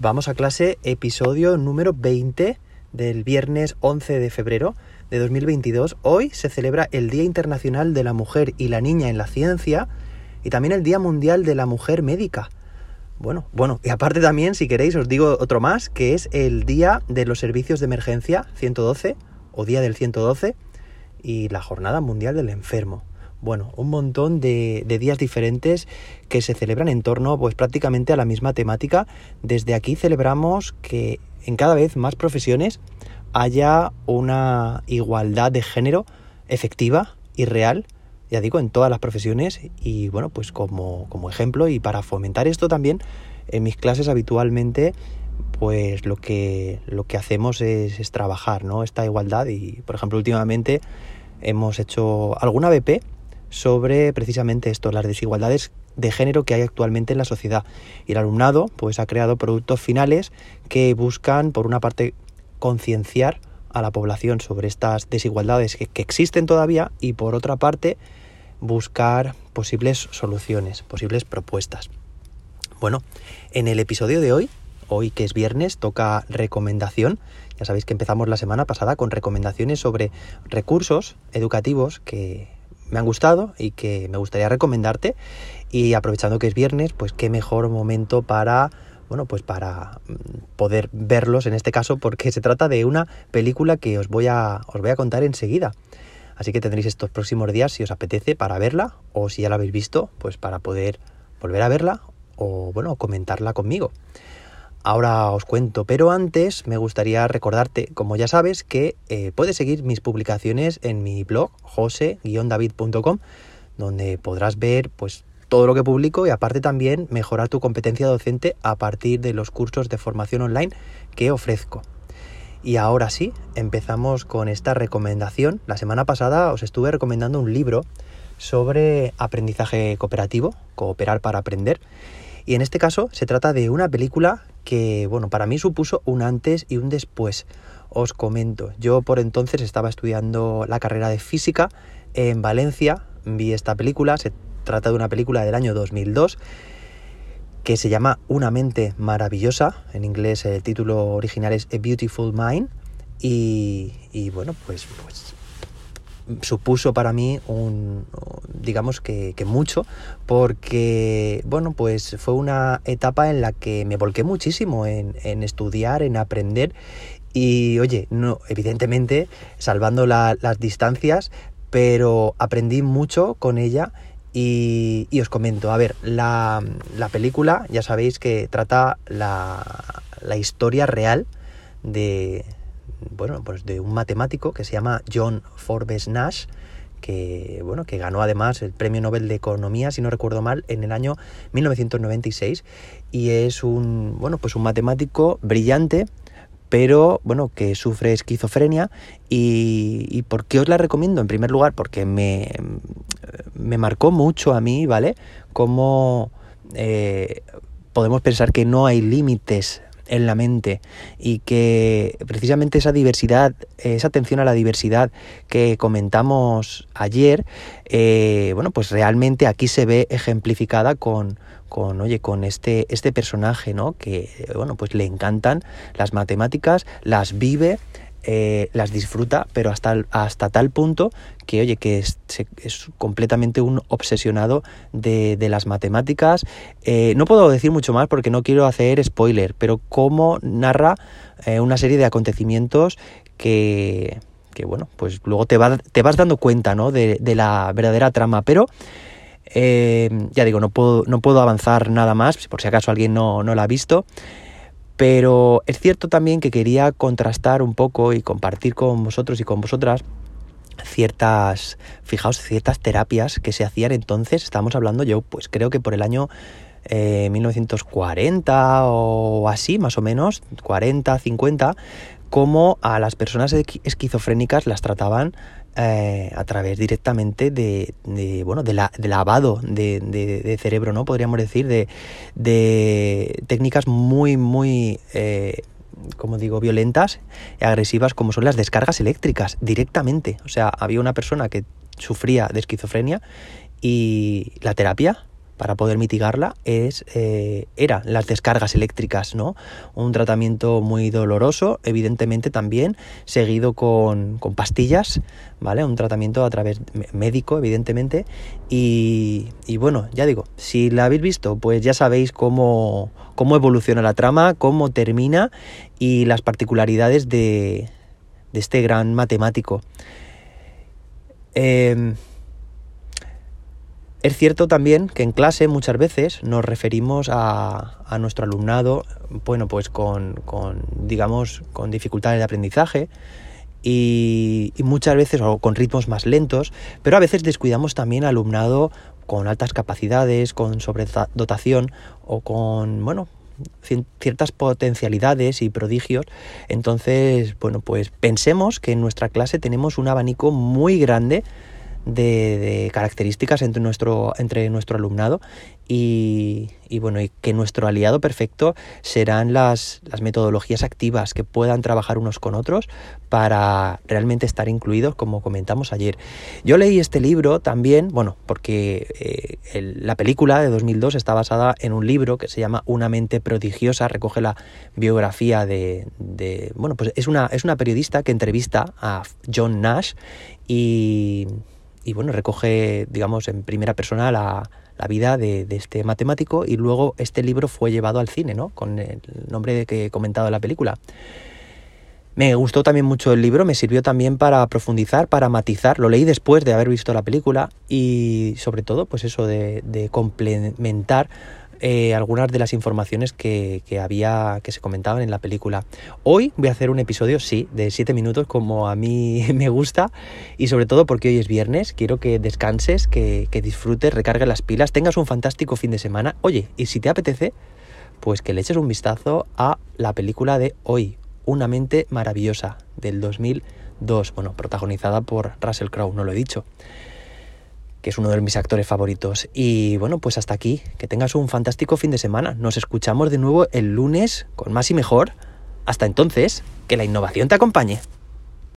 Vamos a clase, episodio número 20 del viernes 11 de febrero de 2022. Hoy se celebra el Día Internacional de la Mujer y la Niña en la Ciencia y también el Día Mundial de la Mujer Médica. Bueno, bueno, y aparte también, si queréis, os digo otro más, que es el Día de los Servicios de Emergencia 112 o Día del 112 y la Jornada Mundial del Enfermo bueno, un montón de, días diferentes que se celebran en torno pues prácticamente a la misma temática. Desde aquí celebramos que en cada vez más profesiones haya una igualdad de género efectiva y real, ya digo, en todas las profesiones y bueno, pues como, ejemplo y para fomentar esto también en mis clases habitualmente pues lo que, lo que hacemos es, es trabajar, ¿no? Esta igualdad y por ejemplo últimamente hemos hecho alguna BP sobre precisamente esto, las desigualdades de género que hay actualmente en la sociedad. Y el alumnado pues ha creado productos finales que buscan por una parte concienciar a la población sobre estas desigualdades que, que, existen todavía y por otra parte buscar posibles soluciones, posibles propuestas. Bueno, en el episodio de hoy, hoy que es viernes, toca recomendación. Ya sabéis que empezamos la semana pasada con recomendaciones sobre recursos educativos que me han gustado y que me gustaría recomendarte. Y aprovechando que es viernes, pues qué mejor momento para bueno, pues para mm, poder verlos en este caso, porque se trata de una película que os voy a, os voy a contar enseguida. Así que tendréis estos próximos días si os apetece para verla, o si ya la habéis visto, pues para poder volver a verla o bueno, comentarla conmigo. Ahora os cuento, pero antes me gustaría recordarte, como ya sabes, que eh, puedes seguir mis publicaciones en mi blog jose-david.com, donde podrás ver pues todo lo que publico y aparte también mejorar tu competencia docente a partir de los cursos de formación online que ofrezco. Y ahora sí, empezamos con esta recomendación. La semana pasada os estuve recomendando un libro sobre aprendizaje cooperativo, cooperar para aprender. Y en este caso se trata de una película que, bueno, para mí supuso un antes y un después. Os comento, yo por entonces estaba estudiando la carrera de física en Valencia, vi esta película, se trata de una película del año 2002 que se llama Una mente maravillosa, en inglés el título original es A Beautiful Mind, y, y bueno, pues, pues supuso para mí un, digamos que, mucho, porque, bueno, pues fue una etapa en la que me volqué muchísimo en, estudiar, en aprender. Y, oye, no, evidentemente, salvando las distancias, pero aprendí mucho con ella y, os comento, a ver, la, la, película ya sabéis que trata la, la historia real de, bueno, pues de un matemático que se llama John Forbes Nash, que bueno, que ganó además el Premio Nobel de Economía, si no recuerdo mal, en el año 1996 y es un bueno, pues un matemático brillante, pero bueno, que sufre esquizofrenia y, ¿por qué os la recomiendo? En primer lugar, porque me, me marcó mucho a mí, ¿vale? Cómo eh, podemos pensar que no hay límites en la mente y que precisamente esa diversidad, esa atención a la diversidad que comentamos ayer, eh, bueno, pues realmente aquí se ve ejemplificada con, con oye, con este, este personaje, ¿no? Que, bueno, pues le encantan las matemáticas, las vive, eh, las disfruta, pero hasta, hasta tal punto que, oye, que es, completamente un obsesionado de, las matemáticas. Eh, no puedo decir mucho más porque no quiero hacer spoiler, pero cómo narra eh, una serie de acontecimientos que, que bueno, pues luego te, te vas dando cuenta, ¿no? De, la verdadera trama, pero... ya digo, no puedo, no puedo avanzar nada más, por si acaso alguien no, no la ha visto. Pero es cierto también que quería contrastar un poco y compartir con vosotros y con vosotras ciertas, fijaos, ciertas terapias que se hacían entonces, estamos hablando yo, pues creo que por el año 1940 eh, o así, más o menos, 40, 50, como a las personas esquizofrénicas las trataban eh, a través directamente de, bueno, de, la, de lavado de, cerebro, ¿no? Podríamos decir, de, técnicas muy, muy, eh, como digo, violentas agresivas como son las descargas eléctricas, directamente. O sea, había una persona que sufría de esquizofrenia y la terapia para poder mitigarla es eh, era las descargas eléctricas, ¿no? Un tratamiento muy doloroso, evidentemente también, seguido con, pastillas, ¿vale? Un tratamiento a través médico, evidentemente. Y, bueno, ya digo, si la habéis visto, pues ya sabéis cómo, cómo evoluciona la trama, cómo termina y las particularidades de, de este gran matemático. Eh, es cierto también que en clase muchas veces nos referimos a, nuestro alumnado, bueno, pues con, con, digamos, con dificultades de aprendizaje y, y, muchas veces o con ritmos más lentos, pero a veces descuidamos también alumnado con altas capacidades, con sobredotación o con, bueno, ciertas potencialidades y prodigios. Entonces, bueno, pues pensemos que en nuestra clase tenemos un abanico muy grande de, características entre nuestro, entre nuestro alumnado y, bueno, y que nuestro aliado perfecto serán las, las, metodologías activas que puedan trabajar unos con otros para realmente estar incluidos, como comentamos ayer. Yo leí este libro también, bueno, porque eh, la película de 2002 está basada en un libro que se llama Una mente prodigiosa, recoge la biografía de, de bueno, pues es una, es una periodista que entrevista a John Nash y y bueno, recoge, digamos, en primera persona la, vida de, este matemático y luego este libro fue llevado al cine, ¿no? Con el nombre que he comentado en la película. Me gustó también mucho el libro, me sirvió también para profundizar, para matizar. Lo leí después de haber visto la película y sobre todo, pues eso de, de complementar eh, algunas de las informaciones que, había que se comentaban en la película. Hoy voy a hacer un episodio, sí, de 7 minutos como a mí me gusta y sobre todo porque hoy es viernes, quiero que descanses, que, que disfrutes, recargues las pilas, tengas un fantástico fin de semana. Oye, y si te apetece, pues que le eches un vistazo a la película de hoy, Una mente maravillosa, del 2002, bueno, protagonizada por Russell Crowe, no lo he dicho que es uno de mis actores favoritos. Y bueno, pues hasta aquí, que tengas un fantástico fin de semana. Nos escuchamos de nuevo el lunes con más y mejor. Hasta entonces, que la innovación te acompañe.